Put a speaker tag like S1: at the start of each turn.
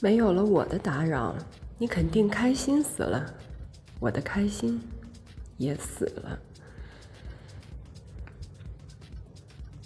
S1: 没有了我的打扰你肯定开心死了。我的开心也死了。